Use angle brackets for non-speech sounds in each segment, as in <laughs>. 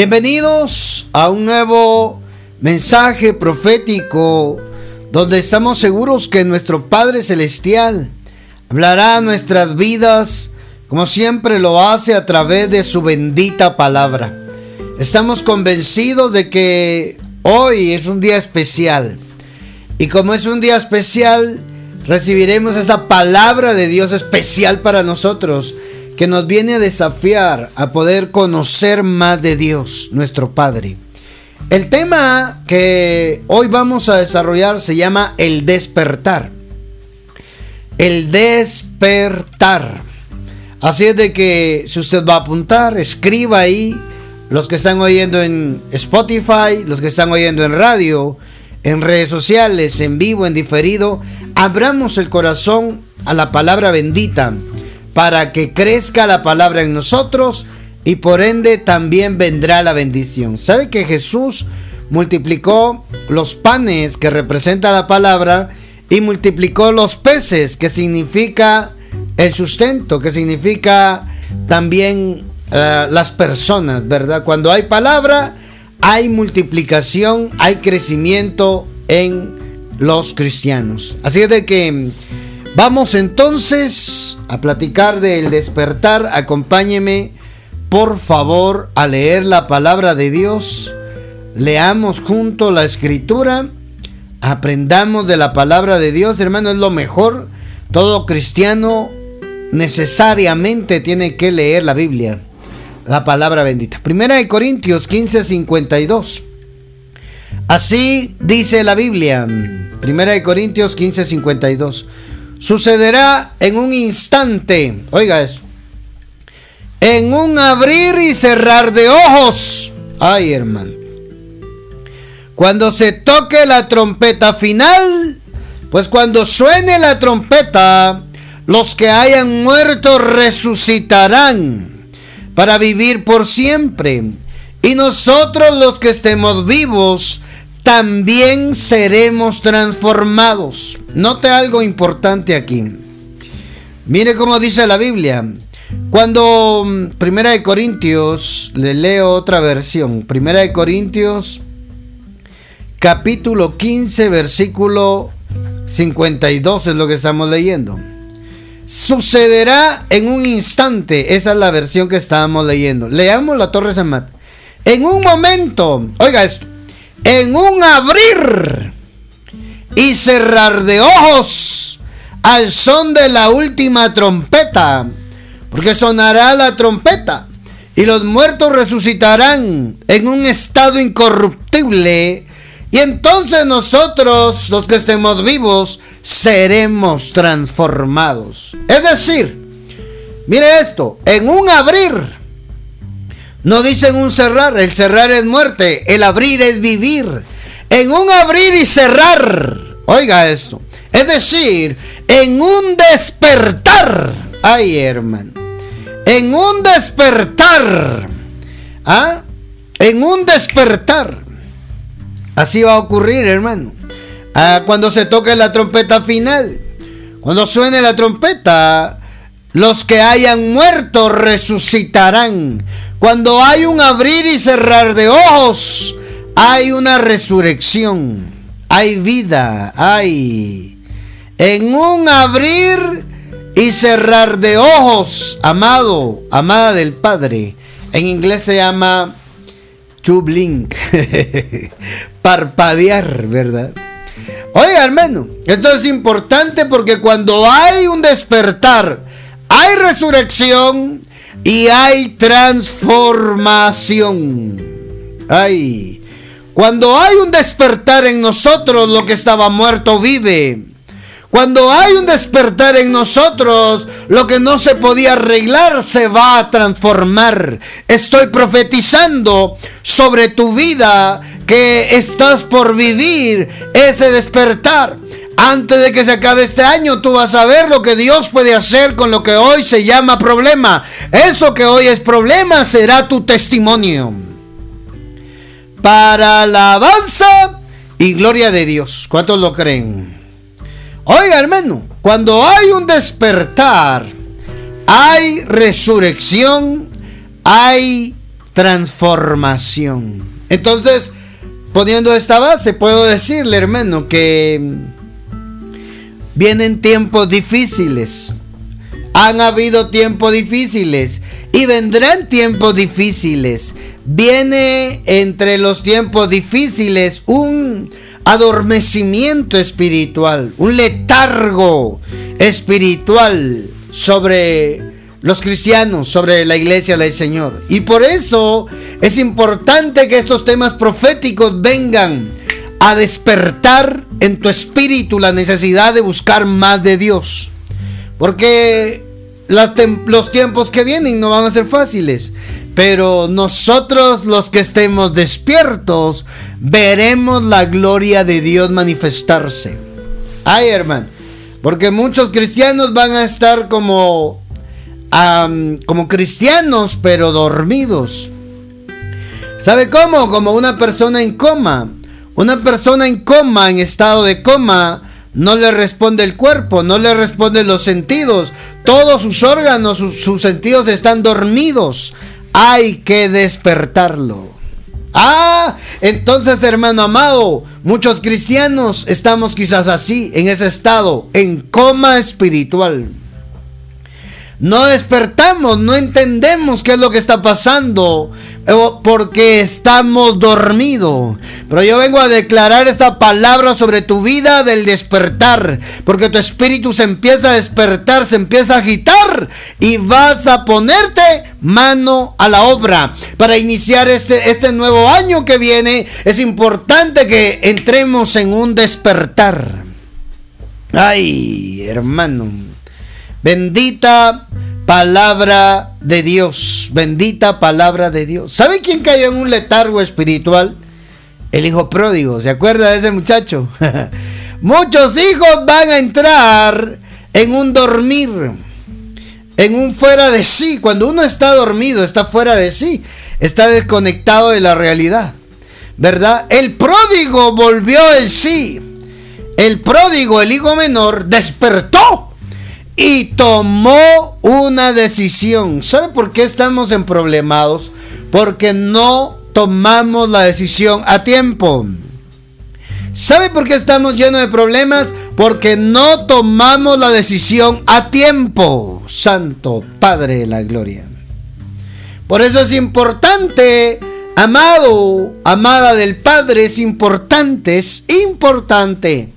Bienvenidos a un nuevo mensaje profético donde estamos seguros que nuestro Padre Celestial hablará nuestras vidas como siempre lo hace a través de su bendita palabra. Estamos convencidos de que hoy es un día especial y como es un día especial recibiremos esa palabra de Dios especial para nosotros que nos viene a desafiar a poder conocer más de Dios, nuestro Padre. El tema que hoy vamos a desarrollar se llama el despertar. El despertar. Así es de que si usted va a apuntar, escriba ahí los que están oyendo en Spotify, los que están oyendo en radio, en redes sociales, en vivo, en diferido, abramos el corazón a la palabra bendita para que crezca la palabra en nosotros y por ende también vendrá la bendición. ¿Sabe que Jesús multiplicó los panes que representa la palabra y multiplicó los peces que significa el sustento, que significa también uh, las personas, ¿verdad? Cuando hay palabra, hay multiplicación, hay crecimiento en los cristianos. Así es de que Vamos entonces a platicar del despertar. Acompáñeme, por favor, a leer la palabra de Dios. Leamos junto la escritura. Aprendamos de la palabra de Dios, hermano, es lo mejor. Todo cristiano necesariamente tiene que leer la Biblia, la palabra bendita. Primera de Corintios 15, 52. Así dice la Biblia. Primera de Corintios 15, 52 sucederá en un instante. Oiga eso. En un abrir y cerrar de ojos. Ay, hermano. Cuando se toque la trompeta final, pues cuando suene la trompeta, los que hayan muerto resucitarán para vivir por siempre. Y nosotros los que estemos vivos, también seremos transformados. Note algo importante aquí. Mire cómo dice la Biblia. Cuando mm, Primera de Corintios, le leo otra versión. Primera de Corintios, capítulo 15, versículo 52 es lo que estamos leyendo. Sucederá en un instante. Esa es la versión que estábamos leyendo. Leamos la Torre Samat. En un momento, oiga esto en un abrir y cerrar de ojos al son de la última trompeta, porque sonará la trompeta y los muertos resucitarán en un estado incorruptible y entonces nosotros, los que estemos vivos, seremos transformados. Es decir, mire esto, en un abrir no dicen un cerrar, el cerrar es muerte, el abrir es vivir. En un abrir y cerrar, oiga esto, es decir, en un despertar, ay hermano, en un despertar, ¿ah? En un despertar, así va a ocurrir hermano, ah, cuando se toque la trompeta final, cuando suene la trompeta, los que hayan muerto resucitarán. Cuando hay un abrir y cerrar de ojos, hay una resurrección, hay vida, hay. En un abrir y cerrar de ojos, amado, amada del Padre. En inglés se llama to blink, <laughs> parpadear, ¿verdad? Oiga, hermano, esto es importante porque cuando hay un despertar, hay resurrección y hay transformación. Ay, cuando hay un despertar en nosotros, lo que estaba muerto vive. Cuando hay un despertar en nosotros, lo que no se podía arreglar se va a transformar. Estoy profetizando sobre tu vida que estás por vivir ese despertar. Antes de que se acabe este año, tú vas a ver lo que Dios puede hacer con lo que hoy se llama problema. Eso que hoy es problema será tu testimonio. Para la alabanza y gloria de Dios. ¿Cuántos lo creen? Oiga, hermano, cuando hay un despertar, hay resurrección, hay transformación. Entonces, poniendo esta base, puedo decirle, hermano, que vienen tiempos difíciles. Han habido tiempos difíciles y vendrán tiempos difíciles. Viene entre los tiempos difíciles un adormecimiento espiritual, un letargo espiritual sobre los cristianos, sobre la iglesia del Señor. Y por eso es importante que estos temas proféticos vengan a despertar en tu espíritu la necesidad de buscar más de Dios. Porque los tiempos que vienen no van a ser fáciles. Pero nosotros los que estemos despiertos veremos la gloria de Dios manifestarse. Ay, hermano. Porque muchos cristianos van a estar como, como cristianos, pero dormidos. ¿Sabe cómo? Como una persona en coma. Una persona en coma, en estado de coma, no le responde el cuerpo, no le responden los sentidos. Todos sus órganos, sus sentidos están dormidos. Hay que despertarlo. Ah, entonces hermano amado, muchos cristianos estamos quizás así, en ese estado, en coma espiritual. No despertamos, no entendemos qué es lo que está pasando porque estamos dormidos. Pero yo vengo a declarar esta palabra sobre tu vida del despertar, porque tu espíritu se empieza a despertar, se empieza a agitar y vas a ponerte mano a la obra. Para iniciar este, este nuevo año que viene, es importante que entremos en un despertar. Ay, hermano. Bendita palabra de Dios. Bendita palabra de Dios. ¿Sabe quién cayó en un letargo espiritual? El hijo pródigo. ¿Se acuerda de ese muchacho? <laughs> Muchos hijos van a entrar en un dormir. En un fuera de sí. Cuando uno está dormido, está fuera de sí. Está desconectado de la realidad. ¿Verdad? El pródigo volvió en sí. El pródigo, el hijo menor, despertó y tomó una decisión. ¿Sabe por qué estamos en problemados? Porque no tomamos la decisión a tiempo. ¿Sabe por qué estamos llenos de problemas? Porque no tomamos la decisión a tiempo. Santo Padre de la Gloria. Por eso es importante, amado, amada del Padre, es importante, es importante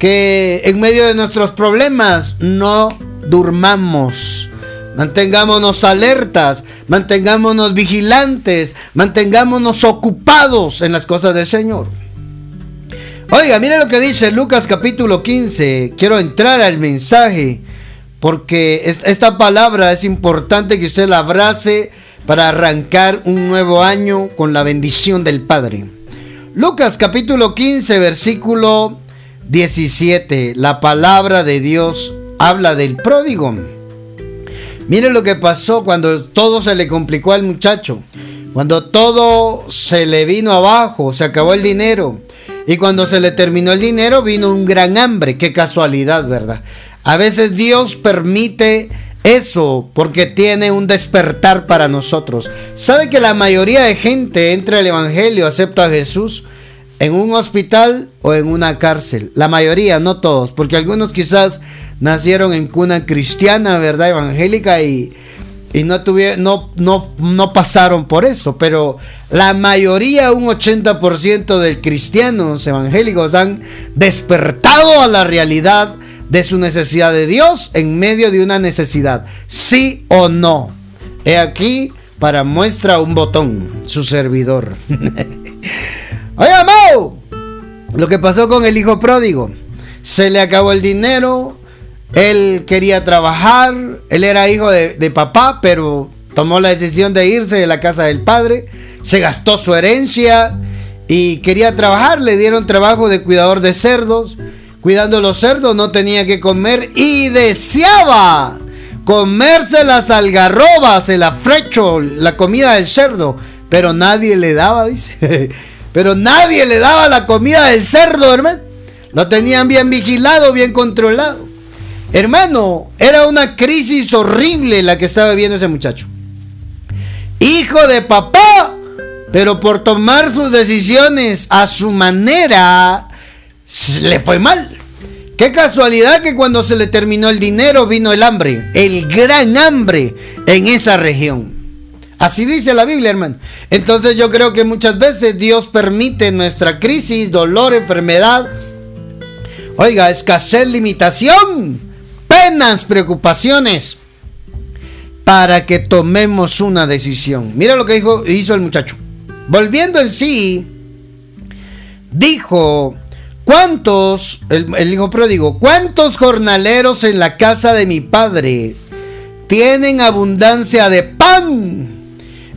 que en medio de nuestros problemas no durmamos. Mantengámonos alertas, mantengámonos vigilantes, mantengámonos ocupados en las cosas del Señor. Oiga, mire lo que dice Lucas capítulo 15. Quiero entrar al mensaje porque esta palabra es importante que usted la abrace para arrancar un nuevo año con la bendición del Padre. Lucas capítulo 15, versículo 17. La palabra de Dios habla del pródigo. Mire lo que pasó cuando todo se le complicó al muchacho. Cuando todo se le vino abajo, se acabó el dinero. Y cuando se le terminó el dinero, vino un gran hambre. Qué casualidad, ¿verdad? A veces Dios permite eso porque tiene un despertar para nosotros. ¿Sabe que la mayoría de gente entra al Evangelio, acepta a Jesús? En un hospital o en una cárcel. La mayoría, no todos, porque algunos quizás nacieron en cuna cristiana, ¿verdad? Evangélica y, y no, tuvieron, no, no, no pasaron por eso, pero la mayoría, un 80% de cristianos evangélicos han despertado a la realidad de su necesidad de Dios en medio de una necesidad, sí o no. He aquí para muestra un botón, su servidor. <laughs> Oye, Mau, lo que pasó con el hijo pródigo. Se le acabó el dinero, él quería trabajar, él era hijo de, de, papá, pero tomó la decisión de irse de la casa del padre, se gastó su herencia y quería trabajar, le dieron trabajo de cuidador de cerdos, cuidando los cerdos no tenía que comer y deseaba comerse las algarrobas, el afrecho, la comida del cerdo, pero nadie le daba, dice. Pero nadie le daba la comida del cerdo, hermano. Lo tenían bien vigilado, bien controlado. Hermano, era una crisis horrible la que estaba viviendo ese muchacho. hijo de papá, pero por tomar sus decisiones a su manera, le fue mal. Qué casualidad que cuando se le terminó el dinero vino el hambre, el gran hambre en esa región. Así dice la Biblia, hermano. Entonces yo creo que muchas veces Dios permite nuestra crisis, dolor, enfermedad. Oiga, escasez, limitación, penas, preocupaciones, para que tomemos una decisión. Mira lo que dijo, hizo el muchacho. Volviendo en sí, dijo, ¿cuántos, el, hijo pródigo, cuántos jornaleros en la casa de mi padre tienen abundancia de pan?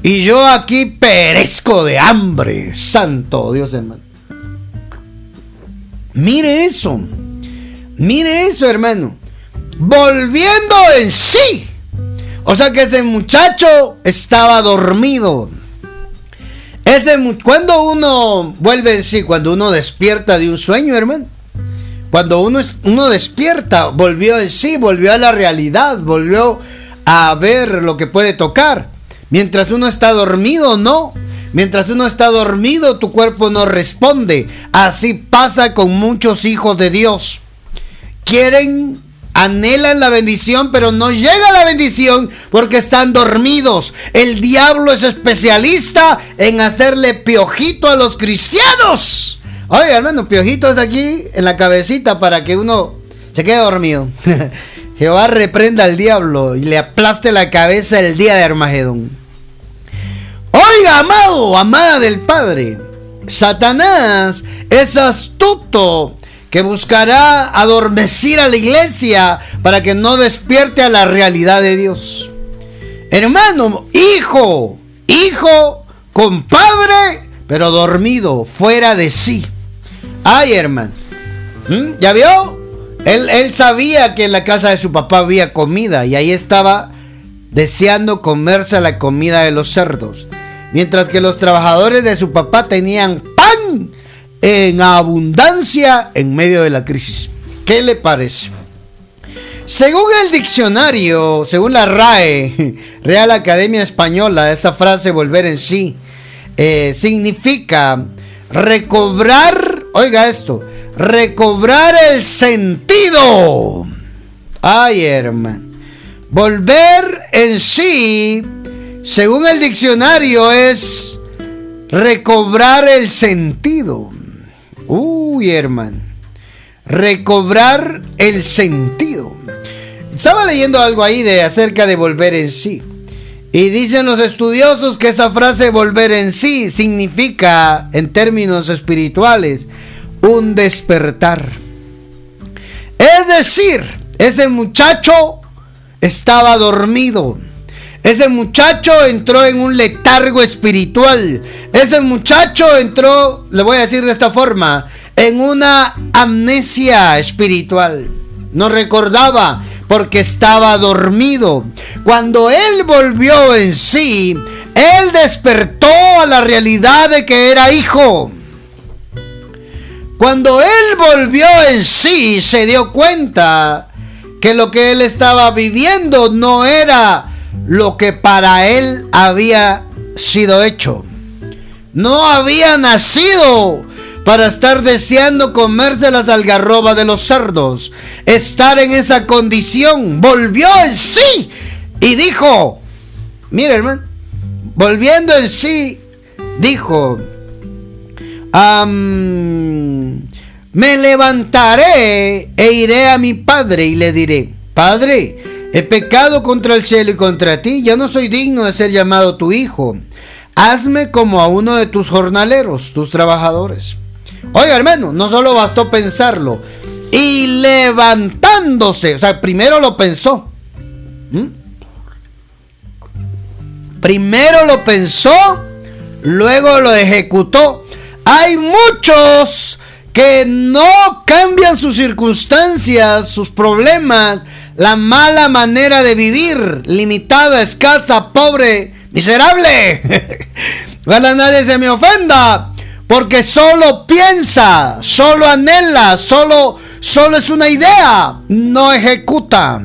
Y yo aquí perezco de hambre. Santo Dios, hermano. Mire eso. Mire eso, hermano. Volviendo en sí. O sea que ese muchacho estaba dormido. Ese, cuando uno vuelve en sí, cuando uno despierta de un sueño, hermano. Cuando uno, uno despierta, volvió en sí, volvió a la realidad, volvió a ver lo que puede tocar. Mientras uno está dormido, no. Mientras uno está dormido, tu cuerpo no responde. Así pasa con muchos hijos de Dios. Quieren, anhelan la bendición, pero no llega la bendición porque están dormidos. El diablo es especialista en hacerle piojito a los cristianos. Oye, hermano, piojitos aquí en la cabecita para que uno se quede dormido. <laughs> Jehová reprenda al diablo y le aplaste la cabeza el día de Armagedón. Oiga, amado, amada del Padre, Satanás es astuto que buscará adormecer a la iglesia para que no despierte a la realidad de Dios. Hermano, hijo, hijo, compadre, pero dormido, fuera de sí. Ay, hermano. ¿Ya vio? Él, él sabía que en la casa de su papá había comida y ahí estaba deseando comerse la comida de los cerdos mientras que los trabajadores de su papá tenían pan en abundancia en medio de la crisis. ¿Qué le parece? Según el diccionario, según la RAE, <laughs> Real Academia Española, esa frase volver en sí eh, significa recobrar, oiga esto, recobrar el sentido. Ay, hermano. Volver en sí según el diccionario es recobrar el sentido. Uy, hermano. Recobrar el sentido. Estaba leyendo algo ahí de acerca de volver en sí. Y dicen los estudiosos que esa frase volver en sí significa, en términos espirituales, un despertar. Es decir, ese muchacho estaba dormido ese muchacho entró en un letargo espiritual. Ese muchacho entró, le voy a decir de esta forma, en una amnesia espiritual. No recordaba porque estaba dormido. Cuando él volvió en sí, él despertó a la realidad de que era hijo. Cuando él volvió en sí, se dio cuenta que lo que él estaba viviendo no era lo que para él había sido hecho. No había nacido para estar deseando comerse las algarrobas de los cerdos. Estar en esa condición. Volvió en sí y dijo, mire hermano, volviendo en sí, dijo, me levantaré e iré a mi padre y le diré, Padre, He pecado contra el cielo y contra ti, ya no soy digno de ser llamado tu hijo. Hazme como a uno de tus jornaleros, tus trabajadores. Oiga, hermano, no solo bastó pensarlo, y levantándose, o sea, primero lo pensó. ¿Mm? Primero lo pensó, luego lo ejecutó. Hay muchos que no cambian sus circunstancias, sus problemas, la mala manera de vivir, limitada, escasa, pobre, miserable. <laughs> Ojalá nadie se me ofenda, porque solo piensa, solo anhela, solo, solo es una idea, no ejecuta.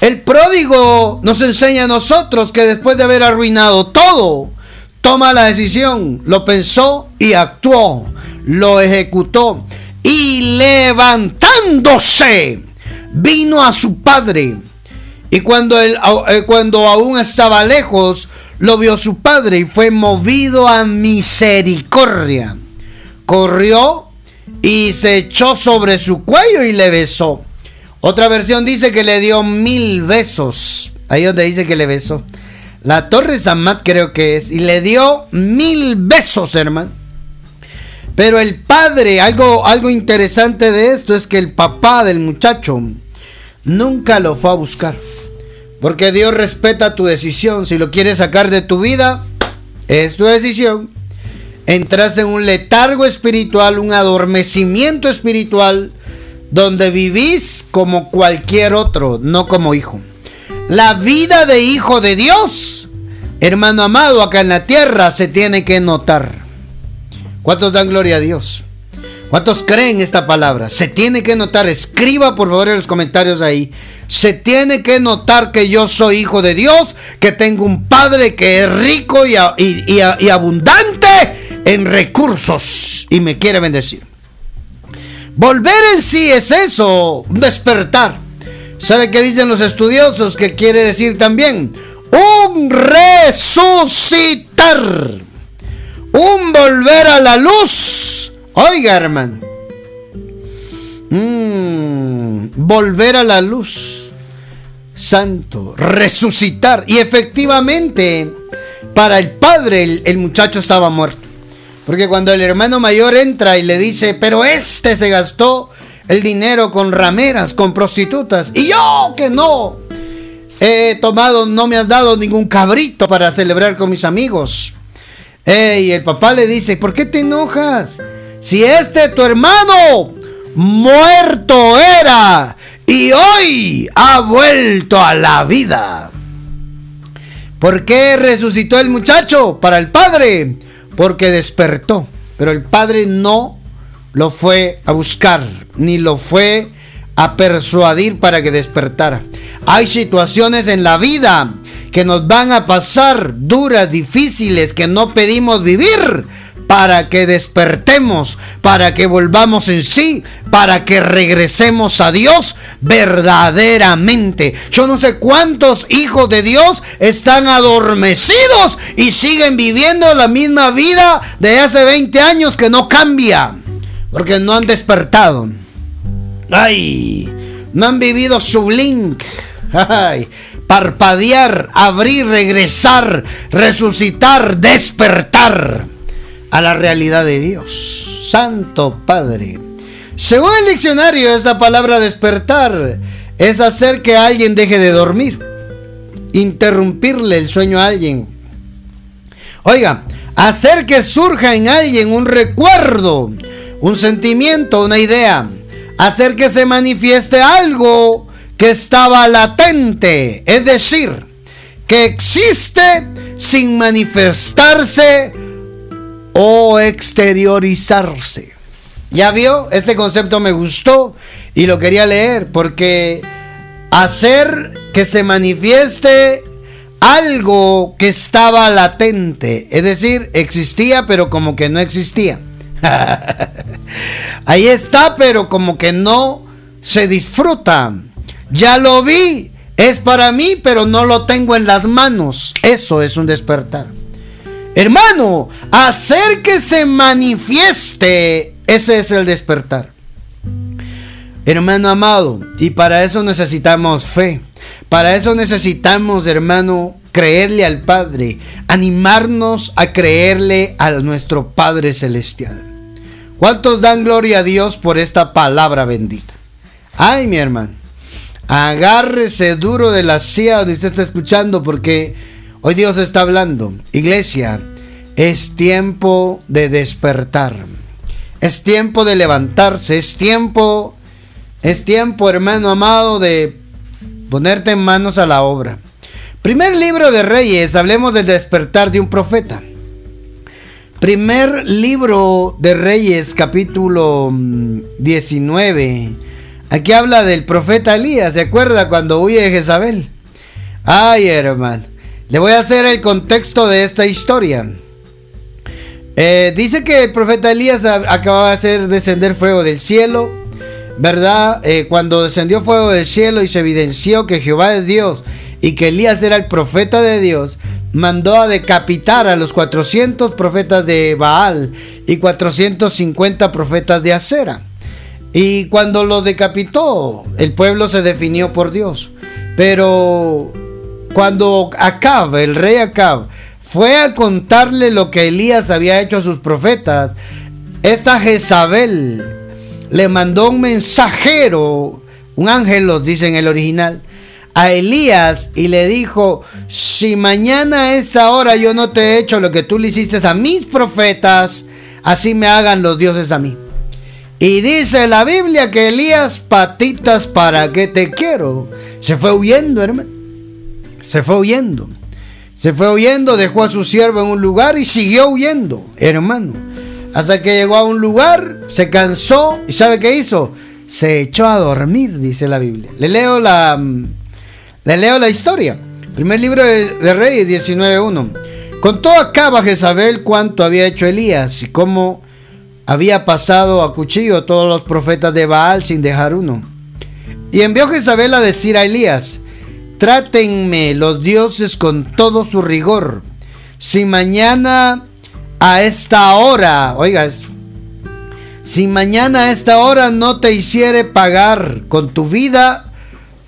El pródigo nos enseña a nosotros que después de haber arruinado todo, toma la decisión, lo pensó y actuó, lo ejecutó y levantándose vino a su padre. Y cuando, él, eh, cuando aún estaba lejos, lo vio su padre y fue movido a misericordia. Corrió y se echó sobre su cuello y le besó. Otra versión dice que le dio mil besos. Ahí donde dice que le besó. La Torre Samad creo que es. Y le dio mil besos, hermano. Pero el padre, algo, algo interesante de esto es que el papá del muchacho nunca lo fue a buscar. Porque Dios respeta tu decisión. Si lo quieres sacar de tu vida, es tu decisión. Entras en un letargo espiritual, un adormecimiento espiritual, donde vivís como cualquier otro, no como hijo. La vida de hijo de Dios, hermano amado, acá en la tierra se tiene que notar. ¿Cuántos dan gloria a Dios? ¿Cuántos creen esta palabra? Se tiene que notar, escriba por favor en los comentarios ahí. Se tiene que notar que yo soy hijo de Dios, que tengo un padre que es rico y, abundante en recursos y me quiere bendecir. Volver en sí es eso, despertar. ¿Sabe qué dicen los estudiosos? Que quiere decir también un resucitar un volver a la luz. Oiga, hermano. Mm, volver a la luz. Santo, resucitar. Y efectivamente, para el padre, el, muchacho estaba muerto. Porque cuando el hermano mayor entra y le dice, pero este se gastó el dinero con rameras, con prostitutas, y yo que no he tomado, no me has dado ningún cabrito para celebrar con mis amigos. Y el papá le dice, ¿por qué te enojas? Si este tu hermano muerto era y hoy ha vuelto a la vida. ¿Por qué resucitó el muchacho? Para el padre, porque despertó. Pero el padre no lo fue a buscar, ni lo fue a persuadir para que despertara. Hay situaciones en la vida que nos van a pasar duras, difíciles, que no pedimos vivir para que despertemos, para que volvamos en sí, para que regresemos a Dios verdaderamente. Yo no sé cuántos hijos de Dios están adormecidos y siguen viviendo la misma vida de hace 20 años que no cambia, porque no han despertado. Ay, no han vivido su blink. Ay, parpadear, abrir, regresar, resucitar, despertar a la realidad de Dios. Santo Padre. Según el diccionario, esta palabra despertar es hacer que alguien deje de dormir, interrumpirle el sueño a alguien. Oiga, hacer que surja en alguien un recuerdo, un sentimiento, una idea, hacer que se manifieste algo que estaba latente, es decir, que existe sin manifestarse o exteriorizarse. ¿Ya vio? Este concepto me gustó y lo quería leer porque hacer que se manifieste algo que estaba latente, es decir, existía pero como que no existía. <laughs> Ahí está, pero como que no se disfruta. Ya lo vi, es para mí, pero no lo tengo en las manos. Eso es un despertar. Hermano, hacer que se manifieste, ese es el despertar. Hermano amado, y para eso necesitamos fe. Para eso necesitamos, hermano, creerle al Padre, animarnos a creerle a nuestro Padre Celestial. ¿Cuántos dan gloria a Dios por esta palabra bendita? Ay, mi hermano. Agárrese duro de la silla donde usted está escuchando porque hoy Dios está hablando. Iglesia, es tiempo de despertar. Es tiempo de levantarse. Es tiempo, es tiempo, hermano amado, de ponerte en manos a la obra. Primer libro de Reyes, hablemos del despertar de un profeta. Primer libro de Reyes, capítulo 19 mm, Aquí habla del profeta Elías, ¿se acuerda cuando huye de Jezabel? Ay, hermano. Le voy a hacer el contexto de esta historia. Eh, dice que el profeta Elías acababa de hacer descender fuego del cielo, ¿verdad? Eh, cuando descendió fuego del cielo y se evidenció que Jehová es Dios y que Elías era el profeta de Dios, mandó a decapitar a los 400 profetas de Baal y 450 profetas de Acera. Y cuando lo decapitó, el pueblo se definió por Dios. Pero cuando Acab, el rey Acab, fue a contarle lo que Elías había hecho a sus profetas, esta Jezabel le mandó un mensajero, un ángel los dice en el original, a Elías y le dijo, si mañana a esa hora yo no te he hecho lo que tú le hiciste a mis profetas, así me hagan los dioses a mí. Y dice la Biblia que Elías, patitas, ¿para qué te quiero? Se fue huyendo, hermano. Se fue huyendo. Se fue huyendo, dejó a su siervo en un lugar y siguió huyendo, hermano. Hasta que llegó a un lugar, se cansó y ¿sabe qué hizo? Se echó a dormir, dice la Biblia. Le leo la, le leo la historia. Primer libro de, de Reyes 19.1. Contó acaba Jezabel cuánto había hecho Elías y cómo había pasado a cuchillo todos los profetas de Baal sin dejar uno. Y envió Jezabel a decir a Elías, trátenme los dioses con todo su rigor. Si mañana a esta hora, oiga esto, si mañana a esta hora no te hiciere pagar con tu vida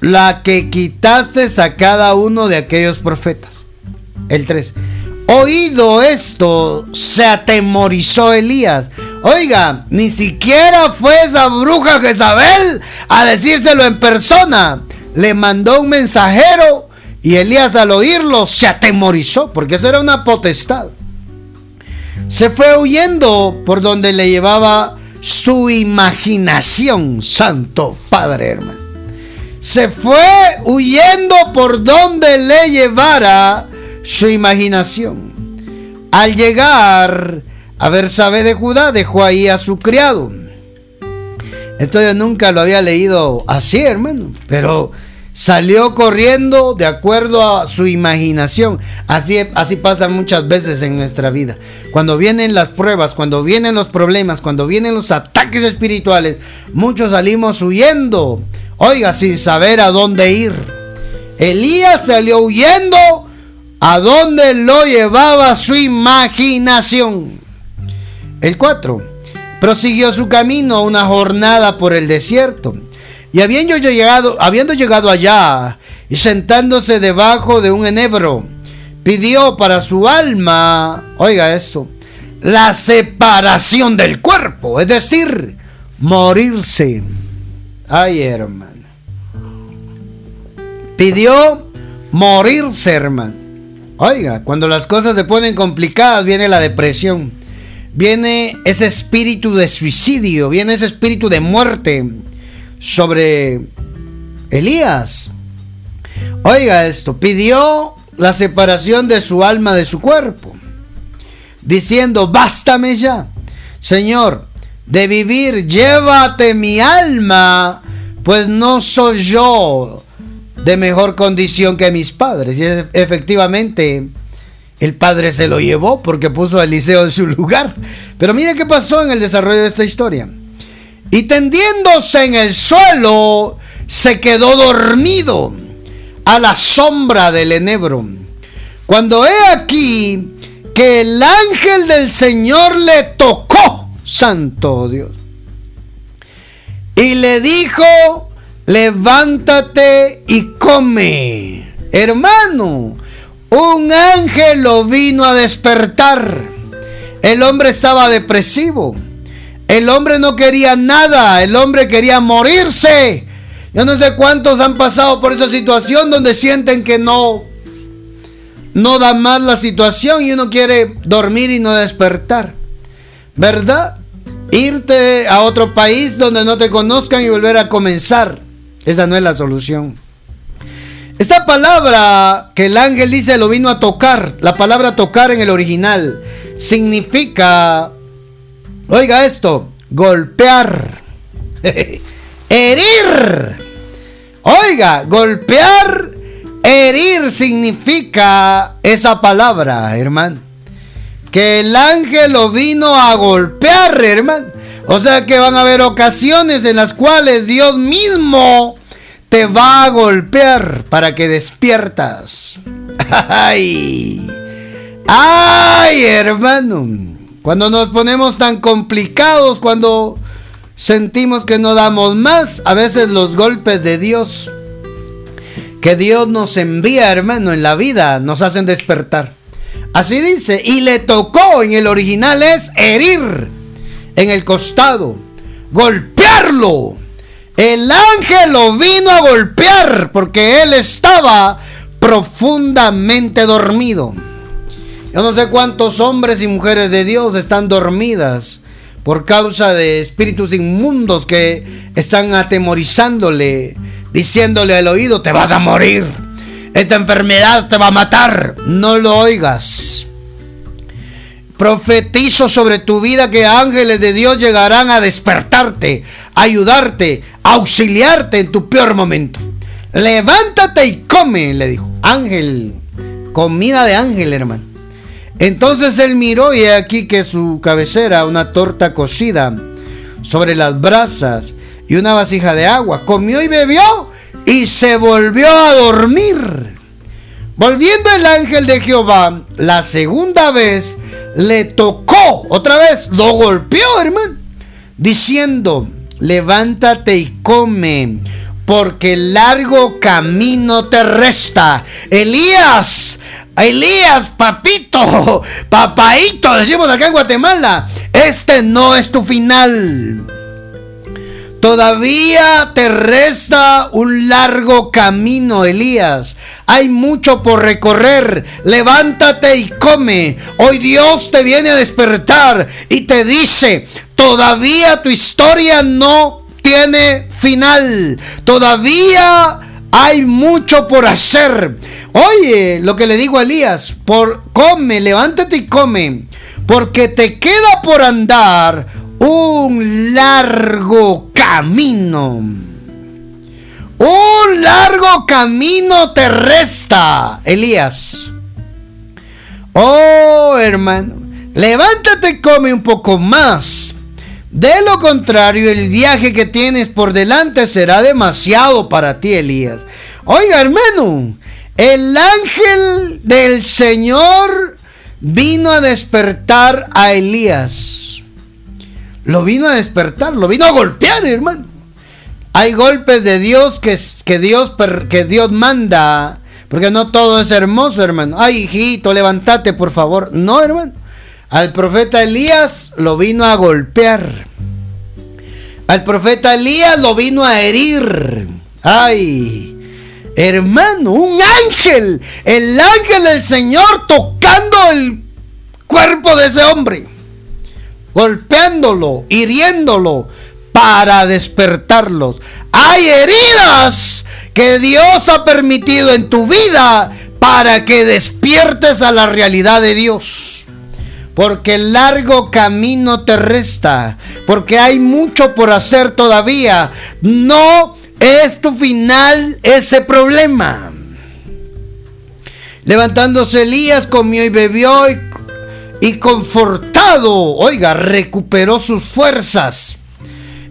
la que quitaste a cada uno de aquellos profetas. El 3. Oído esto, se atemorizó Elías. Oiga, ni siquiera fue esa bruja Jezabel a decírselo en persona. Le mandó un mensajero y Elías al oírlo se atemorizó porque eso era una potestad. Se fue huyendo por donde le llevaba su imaginación, Santo Padre hermano. Se fue huyendo por donde le llevara su imaginación. Al llegar a Bersabé de Judá, dejó ahí a su criado. Esto yo nunca lo había leído así, hermano, pero salió corriendo de acuerdo a su imaginación. Así, así pasa muchas veces en nuestra vida. Cuando vienen las pruebas, cuando vienen los problemas, cuando vienen los ataques espirituales, muchos salimos huyendo. Oiga, sin saber a dónde ir. Elías salió huyendo a donde lo llevaba su imaginación. El 4. Prosiguió su camino una jornada por el desierto. Y habiendo llegado, habiendo llegado allá y sentándose debajo de un enebro, pidió para su alma, oiga esto, la separación del cuerpo, es decir, morirse. Ay, hermano. Pidió morirse, hermano. Oiga, cuando las cosas se ponen complicadas, viene la depresión. Viene ese espíritu de suicidio, viene ese espíritu de muerte sobre Elías. Oiga esto, pidió la separación de su alma de su cuerpo, diciendo, bástame ya, Señor, de vivir, llévate mi alma, pues no soy yo de mejor condición que mis padres. Y efectivamente, el padre se lo llevó porque puso a Eliseo en su lugar. Pero mire qué pasó en el desarrollo de esta historia. Y tendiéndose en el suelo, se quedó dormido a la sombra del enebro. Cuando he aquí que el ángel del Señor le tocó, santo Dios, y le dijo, levántate y come. Hermano, un ángel lo vino a despertar. El hombre estaba depresivo. El hombre no quería nada. El hombre quería morirse. Yo no sé cuántos han pasado por esa situación donde sienten que no no da más la situación y uno quiere dormir y no despertar. ¿Verdad? Irte a otro país donde no te conozcan y volver a comenzar. Esa no es la solución. Esta palabra que el ángel dice lo vino a tocar, la palabra tocar en el original, significa, oiga esto, golpear. <laughs> herir. Oiga, golpear, herir significa esa palabra, hermano. Que el ángel lo vino a golpear, hermano. O sea que van a haber ocasiones en las cuales Dios mismo te va a golpear para que despiertas. <laughs> Ay, ay, hermano. Cuando nos ponemos tan complicados, cuando sentimos que no damos más, a veces los golpes de Dios que Dios nos envía, hermano, en la vida, nos hacen despertar. Así dice, y le tocó, en el original es herir en el costado, golpearlo. El ángel lo vino a golpear porque él estaba profundamente dormido. Yo no sé cuántos hombres y mujeres de Dios están dormidas por causa de espíritus inmundos que están atemorizándole, diciéndole al oído, te vas a morir, esta enfermedad te va a matar, no lo oigas. Profetizo sobre tu vida que ángeles de Dios llegarán a despertarte, ayudarte, auxiliarte en tu peor momento. Levántate y come, le dijo. Ángel, comida de ángel, hermano. Entonces él miró y aquí que su cabecera, una torta cocida sobre las brasas y una vasija de agua. Comió y bebió y se volvió a dormir. Volviendo el ángel de Jehová, la segunda vez le tocó, otra vez lo golpeó, hermano, diciendo, levántate y come porque el largo camino te resta. Elías, Elías, papito, papaito, decimos acá en Guatemala, este no es tu final. Todavía te resta un largo camino, Elías. Hay mucho por recorrer. Levántate y come. Hoy Dios te viene a despertar y te dice, todavía tu historia no tiene final. Todavía hay mucho por hacer. Oye, lo que le digo a Elías, por come, levántate y come, porque te queda por andar un largo camino. Un largo camino te resta, Elías. Oh, hermano, levántate y come un poco más. De lo contrario, el viaje que tienes por delante será demasiado para ti, Elías. Oiga, hermano, el ángel del Señor vino a despertar a Elías. Lo vino a despertar, lo vino a golpear, hermano. Hay golpes de Dios que, que, Dios, que Dios manda. Porque no todo es hermoso, hermano. Ay, hijito, levántate, por favor. No, hermano. Al profeta Elías lo vino a golpear. Al profeta Elías lo vino a herir. Ay, hermano, un ángel. El ángel del Señor tocando el cuerpo de ese hombre. Golpeándolo, hiriéndolo para despertarlos. Hay heridas que Dios ha permitido en tu vida para que despiertes a la realidad de Dios porque el largo camino te resta, porque hay mucho por hacer todavía. No es tu final ese problema. Levantándose Elías, comió y bebió y, y confortado, oiga, recuperó sus fuerzas.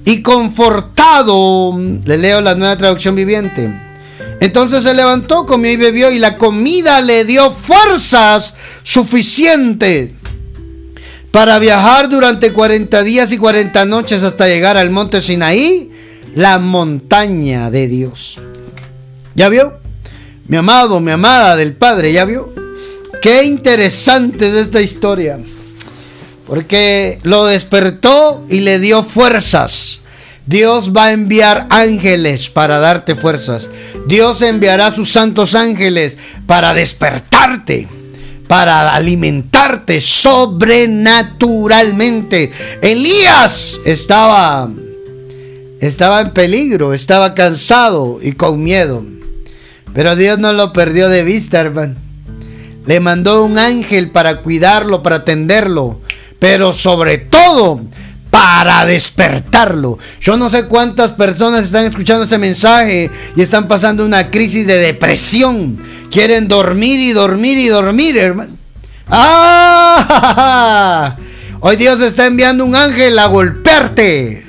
Y confortado, le leo la nueva traducción viviente. Entonces se levantó, comió y bebió y la comida le dio fuerzas suficientes para viajar durante 40 días y 40 noches hasta llegar al monte Sinaí, la montaña de Dios. ¿Ya vio? Mi amado, mi amada del Padre, ¿ya vio? Qué interesante es esta historia. Porque lo despertó y le dio fuerzas. Dios va a enviar ángeles para darte fuerzas. Dios enviará sus santos ángeles para despertarte para alimentarte sobrenaturalmente. Elías estaba estaba en peligro, estaba cansado y con miedo. Pero Dios no lo perdió de vista, hermano. Le mandó un ángel para cuidarlo, para atenderlo, pero sobre todo para despertarlo. Yo no sé cuántas personas están escuchando ese mensaje y están pasando una crisis de depresión. Quieren dormir y dormir y dormir, hermano. ¡Ah! Hoy Dios está enviando un ángel a golpearte.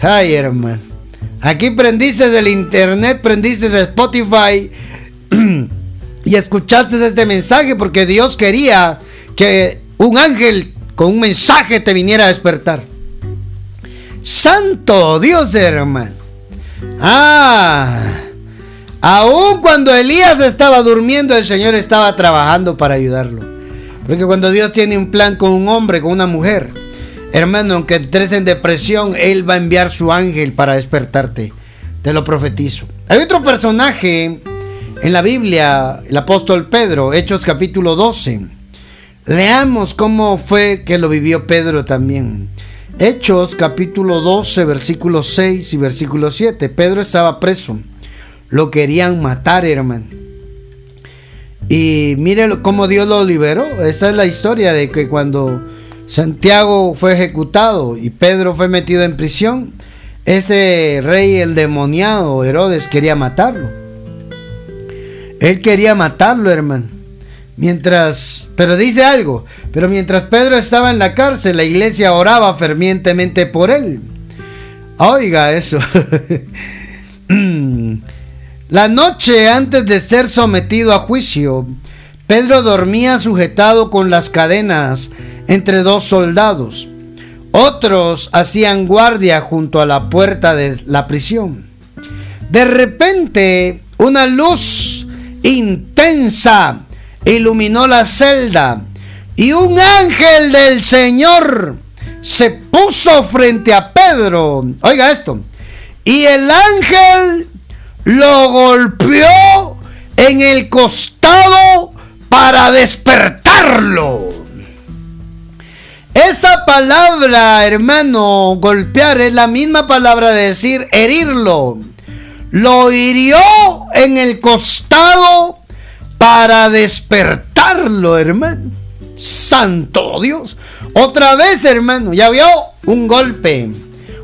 Ay, hermano. Aquí prendiste el internet, prendiste Spotify <clears throat> y escuchaste este mensaje porque Dios quería que un ángel con un mensaje te viniera a despertar. Santo Dios, hermano. Ah, aún cuando Elías estaba durmiendo, el Señor estaba trabajando para ayudarlo. Porque cuando Dios tiene un plan con un hombre, con una mujer, hermano, aunque entres en depresión, Él va a enviar su ángel para despertarte. Te lo profetizo. Hay otro personaje en la Biblia, el apóstol Pedro, Hechos capítulo 12. Leamos cómo fue que lo vivió Pedro también. Hechos capítulo 12, versículo 6 y versículo 7. Pedro estaba preso. Lo querían matar, hermano. Y mire cómo Dios lo liberó. Esta es la historia de que cuando Santiago fue ejecutado y Pedro fue metido en prisión, ese rey el demoniado Herodes quería matarlo. Él quería matarlo, hermano. Mientras, pero dice algo, pero mientras Pedro estaba en la cárcel, la iglesia oraba fervientemente por él. Oiga eso. <laughs> la noche antes de ser sometido a juicio, Pedro dormía sujetado con las cadenas entre dos soldados. Otros hacían guardia junto a la puerta de la prisión. De repente, una luz intensa iluminó la celda y un ángel del Señor se puso frente a Pedro. Oiga esto. Y el ángel lo golpeó en el costado para despertarlo. Esa palabra, hermano, golpear es la misma palabra de decir herirlo. Lo hirió en el costado para despertarlo, hermano. Santo Dios. Otra vez, hermano, ya vio un golpe,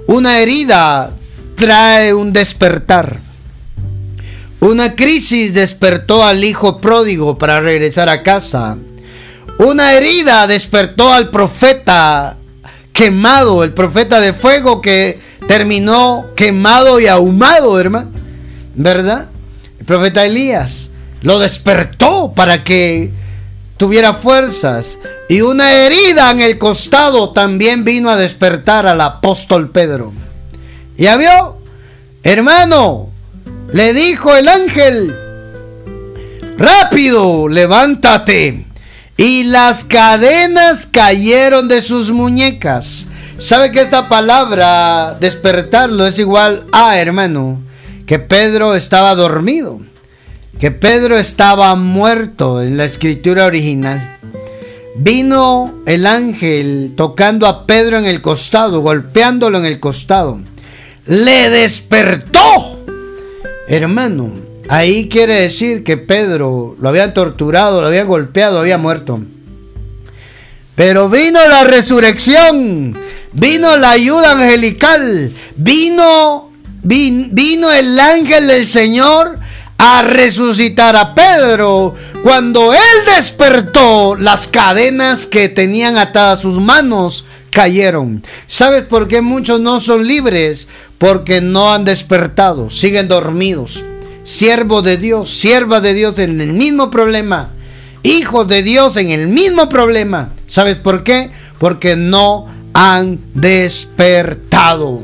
una herida trae un despertar. Una crisis despertó al hijo pródigo para regresar a casa. Una herida despertó al profeta quemado, el profeta de fuego que terminó quemado y ahumado, hermano. ¿Verdad? El profeta Elías lo despertó para que tuviera fuerzas. Y una herida en el costado también vino a despertar al apóstol Pedro. ¿Ya vio? Hermano, le dijo el ángel, rápido, levántate. Y las cadenas cayeron de sus muñecas. ¿Sabe que esta palabra despertarlo es igual a, hermano, que Pedro estaba dormido? Que Pedro estaba muerto en la escritura original. Vino el ángel tocando a Pedro en el costado, golpeándolo en el costado. Le despertó. Hermano, ahí quiere decir que Pedro lo había torturado, lo había golpeado, había muerto. Pero vino la resurrección, vino la ayuda angelical, vino, vino el ángel del Señor a resucitar a Pedro. Cuando él despertó, las cadenas que tenían atadas sus manos cayeron. ¿Sabes por qué muchos no son libres? Porque no han despertado, siguen dormidos. Siervo de Dios, sierva de Dios en el mismo problema. Hijo de Dios en el mismo problema. ¿Sabes por qué? Porque no han despertado.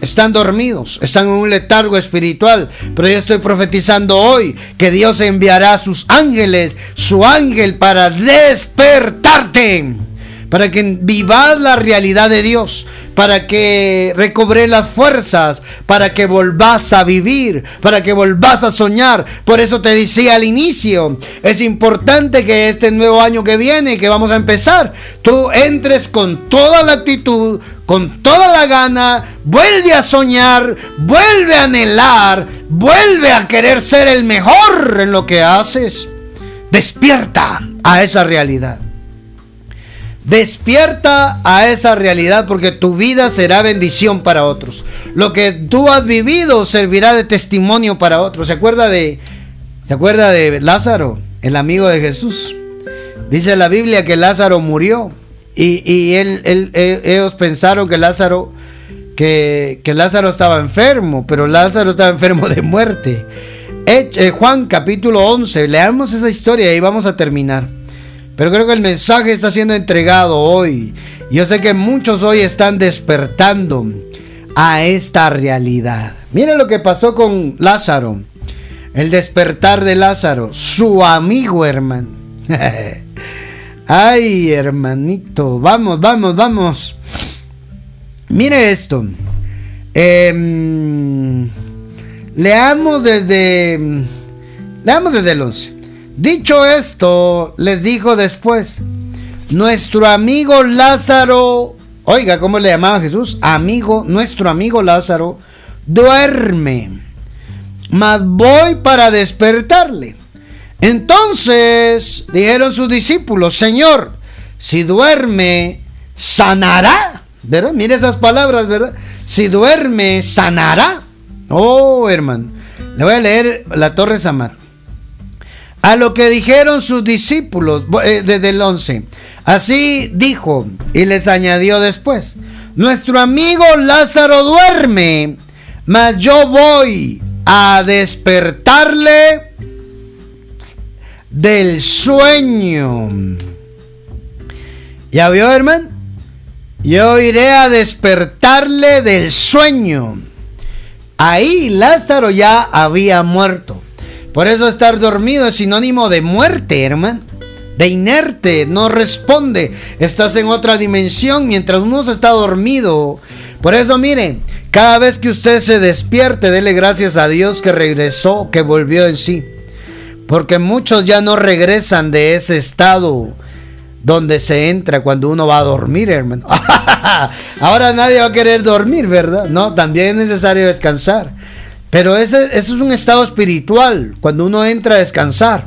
Están dormidos, están en un letargo espiritual. Pero yo estoy profetizando hoy que Dios enviará a sus ángeles, su ángel para despertarte. Para que vivas la realidad de Dios, para que recobre las fuerzas, para que volvás a vivir, para que volvás a soñar. Por eso te decía al inicio, es importante que este nuevo año que viene, que vamos a empezar, tú entres con toda la actitud, con toda la gana, vuelve a soñar, vuelve a anhelar, vuelve a querer ser el mejor en lo que haces. Despierta a esa realidad. Despierta a esa realidad porque tu vida será bendición para otros. Lo que tú has vivido servirá de testimonio para otros. ¿Se acuerda de, ¿se acuerda de Lázaro, el amigo de Jesús? Dice la Biblia que Lázaro murió y, él, ellos pensaron que Lázaro, que, que, Lázaro estaba enfermo, pero Lázaro estaba enfermo de muerte. Eh, Juan capítulo 11, leamos esa historia y vamos a terminar. Pero creo que el mensaje está siendo entregado hoy. Yo sé que muchos hoy están despertando a esta realidad. Mire lo que pasó con Lázaro. El despertar de Lázaro, su amigo hermano. <laughs> Ay, hermanito, vamos, vamos, vamos. Mire esto. Em, leamos desde. Leamos desde el 11. Dicho esto, les dijo después, nuestro amigo Lázaro, oiga, ¿cómo le llamaba Jesús? Amigo, nuestro amigo Lázaro, duerme, mas voy para despertarle. Entonces dijeron sus discípulos, Señor, si duerme, sanará. ¿Verdad? Mire esas palabras, ¿verdad? Si duerme, sanará. Oh, hermano. Le voy a leer la Torre Samar. A lo que dijeron sus discípulos, eh, desde el 11. Así dijo y les añadió después, nuestro amigo Lázaro duerme, mas yo voy a despertarle del sueño. ¿Ya vio, hermano? Yo iré a despertarle del sueño. Ahí Lázaro ya había muerto. Por eso estar dormido es sinónimo de muerte, hermano. De inerte, no responde. Estás en otra dimensión mientras uno se está dormido. Por eso, mire, cada vez que usted se despierte, dele gracias a Dios que regresó, que volvió en sí. Porque muchos ya no regresan de ese estado donde se entra cuando uno va a dormir, hermano. <laughs> Ahora nadie va a querer dormir, ¿verdad? No, también es necesario descansar. Pero ese, es un estado espiritual, cuando uno entra a descansar.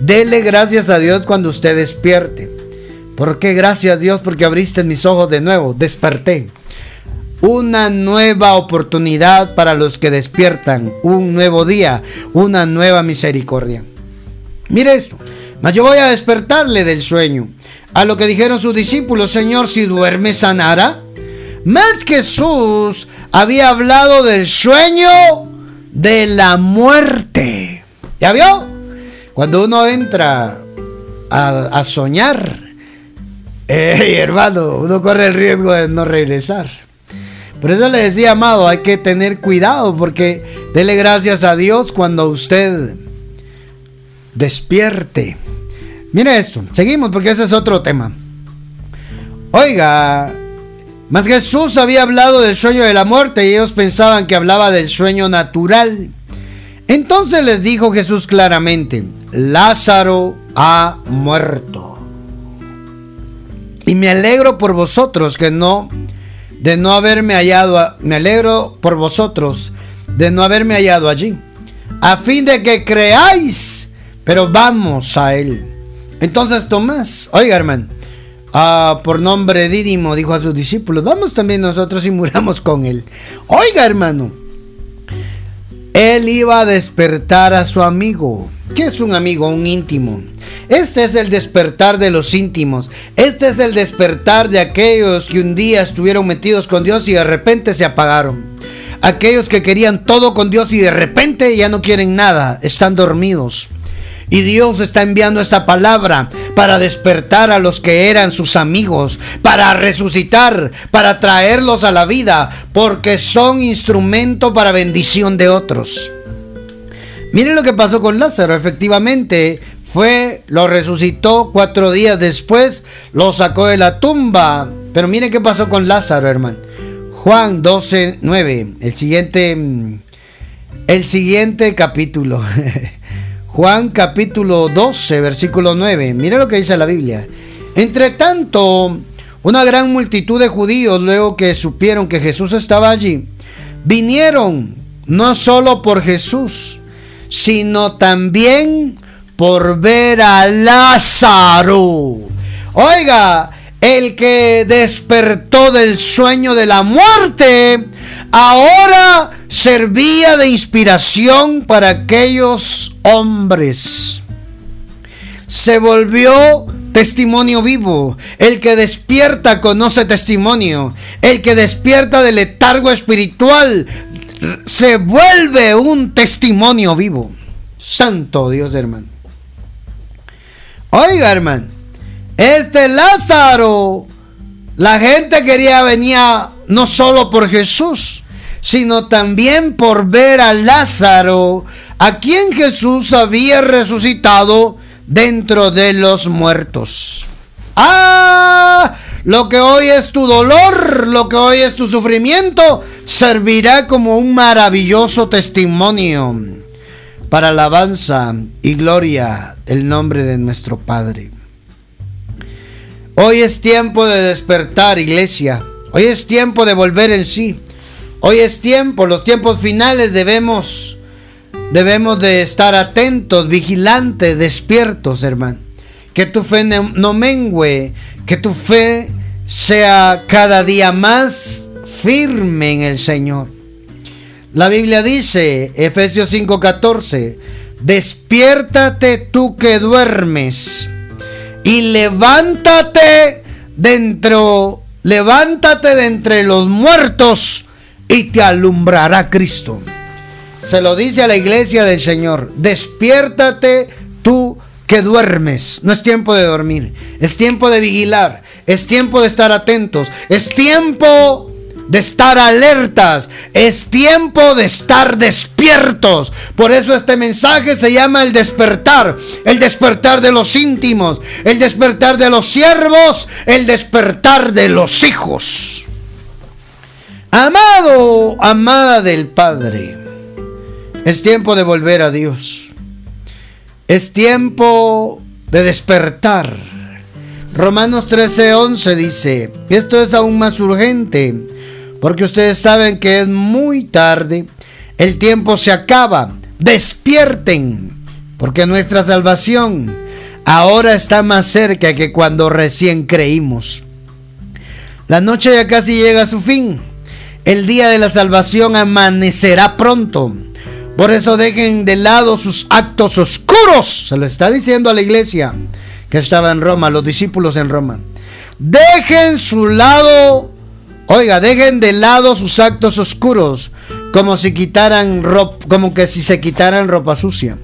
Dele gracias a Dios cuando usted despierte. ¿Por qué gracias a Dios? Porque abriste mis ojos de nuevo, desperté. Una nueva oportunidad para los que despiertan, un nuevo día, una nueva misericordia. Mire esto, mas yo voy a despertarle del sueño. A lo que dijeron sus discípulos, Señor, si duerme sanará. Más Jesús había hablado del sueño de la muerte. ¿Ya vio? Cuando uno entra a, soñar, <laughs> hermano, uno corre el riesgo de no regresar. Por eso le decía, amado, hay que tener cuidado porque dele gracias a Dios cuando usted despierte. Mire esto, seguimos porque ese es otro tema. Oiga, mas Jesús había hablado del sueño de la muerte y ellos pensaban que hablaba del sueño natural. Entonces les dijo Jesús claramente, Lázaro ha muerto. Y me alegro por vosotros que no, de no haberme hallado, me alegro por vosotros de no haberme hallado allí, a fin de que creáis, pero vamos a él. Entonces Tomás, oiga hermano, Ah, por nombre Dídimo, dijo a sus discípulos, vamos también nosotros y muramos con él. Oiga, hermano, él iba a despertar a su amigo. ¿Qué es un amigo? Un íntimo. Este es el despertar de los íntimos. Este es el despertar de aquellos que un día estuvieron metidos con Dios y de repente se apagaron. Aquellos que querían todo con Dios y de repente ya no quieren nada, están dormidos. Y Dios está enviando esta palabra para despertar a los que eran sus amigos, para resucitar, para traerlos a la vida, porque son instrumento para bendición de otros. Miren lo que pasó con Lázaro, efectivamente fue, lo resucitó cuatro días después, lo sacó de la tumba. Pero miren qué pasó con Lázaro, hermano. Juan 12, 9, el siguiente, el siguiente capítulo. <laughs> Juan capítulo 12, versículo 9. Mira lo que dice la Biblia. Entre tanto, una gran multitud de judíos, luego que supieron que Jesús estaba allí, vinieron no solo por Jesús, sino también por ver a Lázaro. Oiga, el que despertó del sueño de la muerte, ahora servía de inspiración para aquellos hombres. Se volvió testimonio vivo. El que despierta conoce testimonio. El que despierta del letargo espiritual se vuelve un testimonio vivo. Santo Dios, hermano. Oiga, hermano. Este Lázaro, la gente quería venir no solo por Jesús, sino también por ver a Lázaro, a quien Jesús había resucitado dentro de los muertos. Ah, lo que hoy es tu dolor, lo que hoy es tu sufrimiento, servirá como un maravilloso testimonio para alabanza y gloria del nombre de nuestro Padre. Hoy es tiempo de despertar, iglesia. Hoy es tiempo de volver en sí. Hoy es tiempo, los tiempos finales debemos debemos de estar atentos, vigilantes, despiertos, hermano. Que tu fe no mengue, que tu fe sea cada día más firme en el Señor. La Biblia dice, Efesios 5:14, despiértate tú que duermes y levántate dentro, levántate de entre los muertos y te alumbrará Cristo. Se lo dice a la iglesia del Señor, despiértate tú que duermes. No es tiempo de dormir, es tiempo de vigilar, es tiempo de estar atentos, es tiempo de estar alertas, es tiempo de estar despiertos. Por eso este mensaje se llama el despertar, el despertar de los íntimos, el despertar de los siervos, el despertar de los hijos. Amado, amada del Padre, es tiempo de volver a Dios. Es tiempo de despertar. Romanos 13:11 dice, esto es aún más urgente, porque ustedes saben que es muy tarde, el tiempo se acaba, despierten, porque nuestra salvación ahora está más cerca que cuando recién creímos. La noche ya casi llega a su fin, el día de la salvación amanecerá pronto. Por eso dejen de lado sus actos oscuros. Se lo está diciendo a la iglesia que estaba en Roma, los discípulos en Roma. Dejen su lado, oiga, dejen de lado sus actos oscuros, como si quitaran ropa, como que si se quitaran ropa sucia.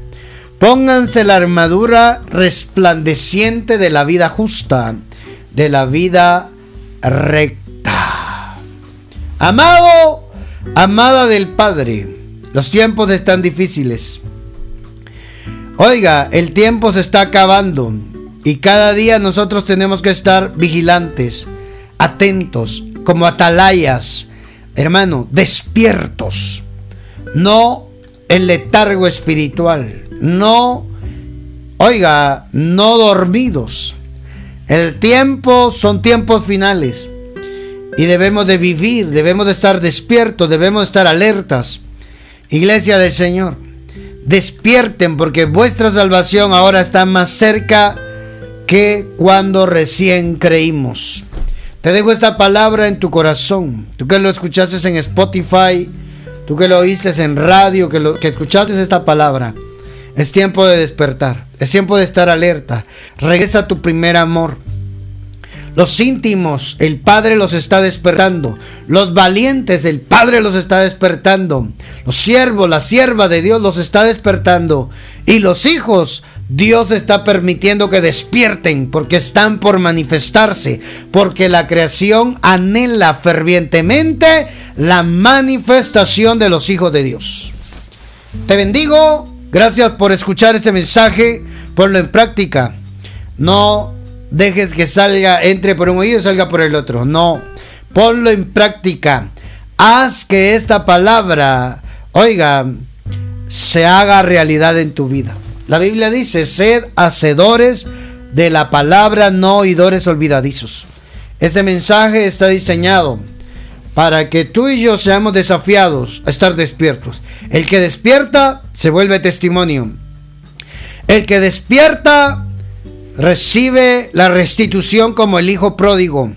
Pónganse la armadura resplandeciente de la vida justa, de la vida recta. Amado, amada del Padre, los tiempos están difíciles. Oiga, el tiempo se está acabando y cada día nosotros tenemos que estar vigilantes, atentos, como atalayas, hermano, despiertos. No el letargo espiritual, no, oiga, no dormidos. El tiempo son tiempos finales y debemos de vivir, debemos de estar despiertos, debemos de estar alertas. Iglesia del Señor, despierten porque vuestra salvación ahora está más cerca que cuando recién creímos. Te dejo esta palabra en tu corazón. Tú que lo escuchaste en Spotify, tú que lo oíste en radio, que, lo, que escuchaste esta palabra. Es tiempo de despertar, es tiempo de estar alerta. Regresa a tu primer amor. Los íntimos, el Padre los está despertando. Los valientes, el Padre los está despertando. Los siervos, la sierva de Dios los está despertando. Y los hijos, Dios está permitiendo que despierten porque están por manifestarse. Porque la creación anhela fervientemente la manifestación de los hijos de Dios. Te bendigo. Gracias por escuchar este mensaje. Ponlo en práctica. No dejes que salga, entre por un oído y salga por el otro. No, ponlo en práctica. Haz que esta palabra, oiga, se haga realidad en tu vida. La Biblia dice, sed hacedores de la palabra, no oidores olvidadizos. Ese mensaje está diseñado para que tú y yo seamos desafiados a estar despiertos. El que despierta se vuelve testimonio. El que despierta recibe la restitución como el hijo pródigo.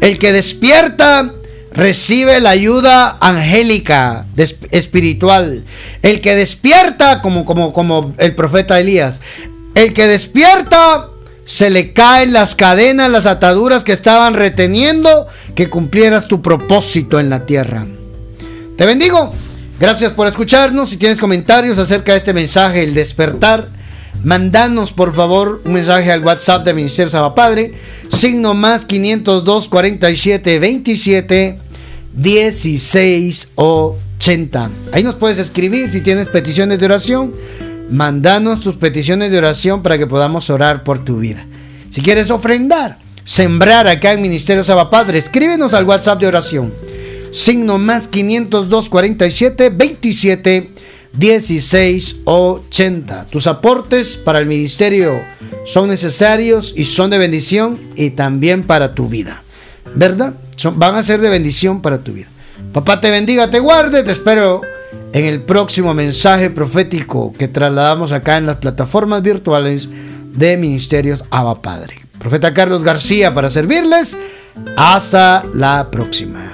El que despierta recibe la ayuda angélica, espiritual. El que despierta, como, como, como el profeta Elías, el que despierta se le caen las cadenas, las ataduras que estaban reteniendo que cumplieras tu propósito en la tierra. Te bendigo. Gracias por escucharnos. Si tienes comentarios acerca de este mensaje, el despertar, mandanos por favor un mensaje al WhatsApp de Ministerio Saba Padre, signo más 502 47 27 16 80. Ahí nos puedes escribir si tienes peticiones de oración. Mandanos tus peticiones de oración para que podamos orar por tu vida. Si quieres ofrendar, sembrar acá en Ministerio Saba Padre, escríbenos al WhatsApp de oración. Signo más 502 47 27 16 80. Tus aportes para el ministerio son necesarios y son de bendición y también para tu vida. ¿Verdad? Van a ser de bendición para tu vida. Papá te bendiga, te guarde, te espero en el próximo mensaje profético que trasladamos acá en las plataformas virtuales de Ministerios Abba Padre. Profeta Carlos García para servirles. Hasta la próxima.